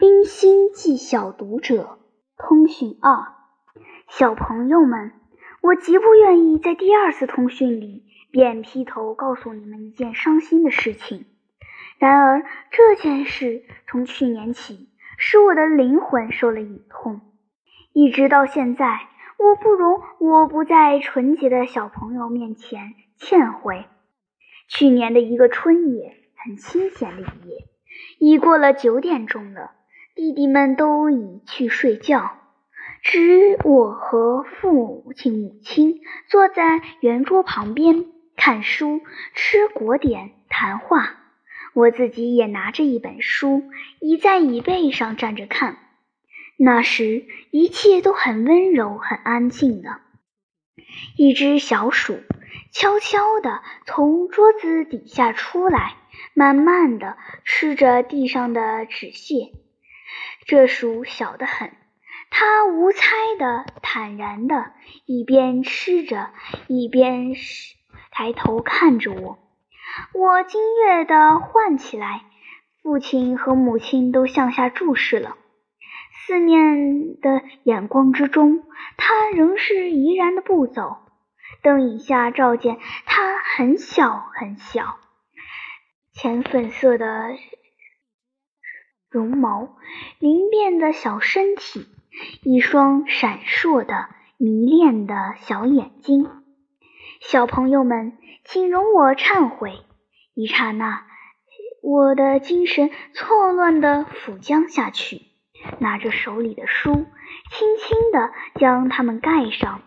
冰心记小读者通讯二，小朋友们，我极不愿意在第二次通讯里便劈头告诉你们一件伤心的事情。然而这件事从去年起，使我的灵魂受了隐痛，一直到现在，我不容我不在纯洁的小朋友面前忏悔。去年的一个春夜，很清闲的一夜，已过了九点钟了。弟弟们都已去睡觉，只我和父亲、母亲坐在圆桌旁边看书、吃果点、谈话。我自己也拿着一本书，倚在椅背上站着看。那时一切都很温柔、很安静的。一只小鼠悄悄地从桌子底下出来，慢慢地吃着地上的纸屑。这鼠小得很，它无猜的、坦然的，一边吃着，一边抬头看着我。我惊跃的唤起来，父亲和母亲都向下注视了。思念的眼光之中，它仍是怡然的步走。灯影下照见它很小很小，浅粉色的。绒毛灵便的小身体，一双闪烁的迷恋的小眼睛。小朋友们，请容我忏悔。一刹那，我的精神错乱的俯将下去，拿着手里的书，轻轻地将它们盖上。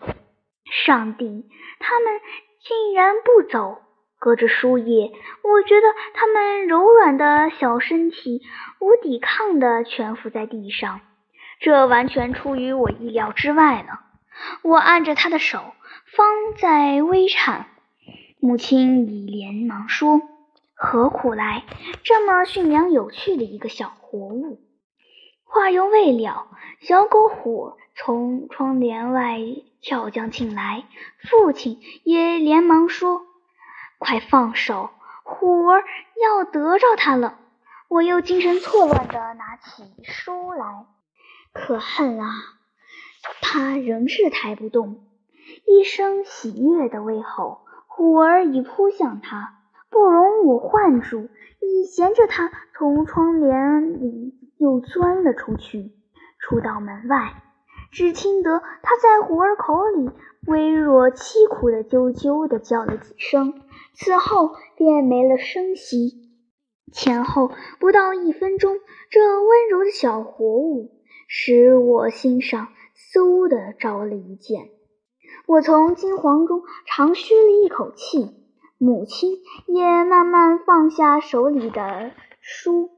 上帝，他们竟然不走！隔着书页，我觉得他们柔软的小身体无抵抗地蜷伏在地上，这完全出于我意料之外了。我按着他的手，方在微颤。母亲已连忙说：“何苦来？这么驯良有趣的一个小活物。”话犹未了，小狗虎从窗帘外跳将进来，父亲也连忙说。快放手！虎儿要得着他了。我又精神错乱地拿起书来，可恨啊！他仍是抬不动。一声喜悦的威吼，虎儿已扑向他，不容我唤住，已衔着他从窗帘里又钻了出去，出到门外。只听得他在虎儿口里微弱凄苦的啾啾地叫了几声。此后便没了声息。前后不到一分钟，这温柔的小活物使我心上嗖的着了一箭。我从惊惶中长吁了一口气，母亲也慢慢放下手里的书，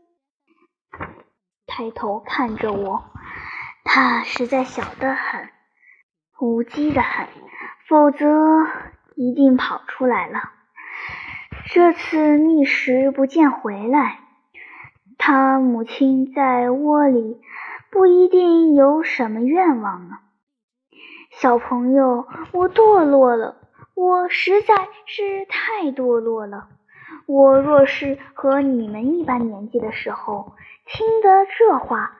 抬头看着我。她实在小得很，无稽的很，否则一定跑出来了。这次觅食不见回来，他母亲在窝里不一定有什么愿望呢。小朋友，我堕落了，我实在是太堕落了。我若是和你们一般年纪的时候听得这话，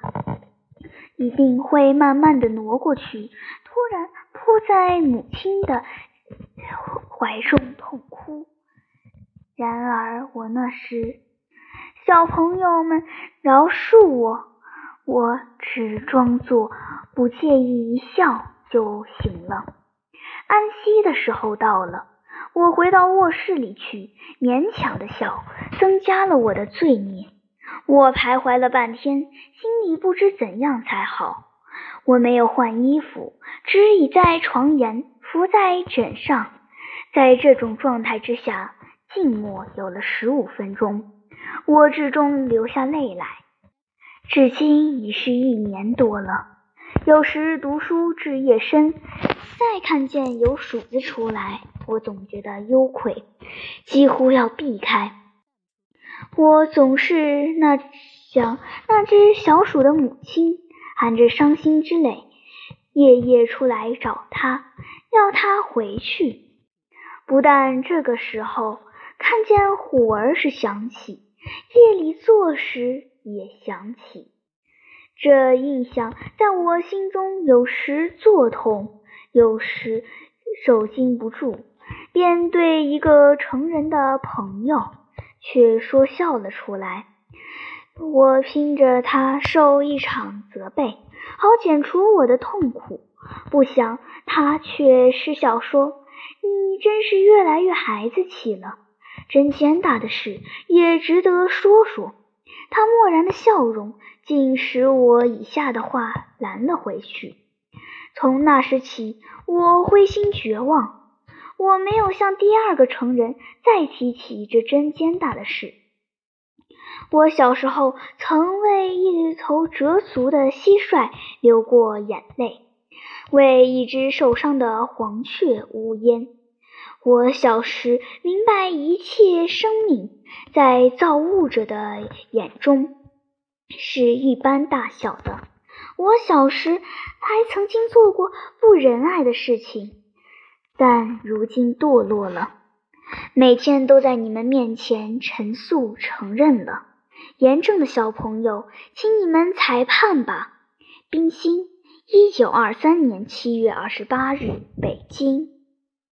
一定会慢慢的挪过去，突然扑在母亲的怀中痛哭。然而我那时，小朋友们饶恕我，我只装作不介意一笑就行了。安息的时候到了，我回到卧室里去，勉强的笑，增加了我的罪孽。我徘徊了半天，心里不知怎样才好。我没有换衣服，只倚在床沿，伏在枕上，在这种状态之下。静默有了十五分钟，我至终流下泪来。至今已是一年多了。有时读书至夜深，再看见有鼠子出来，我总觉得羞愧，几乎要避开。我总是那想那只小鼠的母亲，含着伤心之泪，夜夜出来找它，要它回去。不但这个时候。看见虎儿时想起，夜里坐时也想起。这印象在我心中有时作痛，有时手禁不住，便对一个成人的朋友却说笑了出来。我拼着他受一场责备，好减除我的痛苦，不想他却失笑说：“你真是越来越孩子气了。真奸大的事也值得说说。”他漠然的笑容竟使我以下的话拦了回去。从那时起，我灰心绝望，我没有向第二个成人再提起这真奸大的事。我小时候曾为一头折足的蟋蟀流过眼泪，为一只受伤的黄雀呜咽。我小时明白，一切生命在造物者的眼中是一般大小的。我小时还曾经做过不仁爱的事情，但如今堕落了，每天都在你们面前陈述承认了。严正的小朋友，请你们裁判吧。冰心，一九二三年七月二十八日，北京。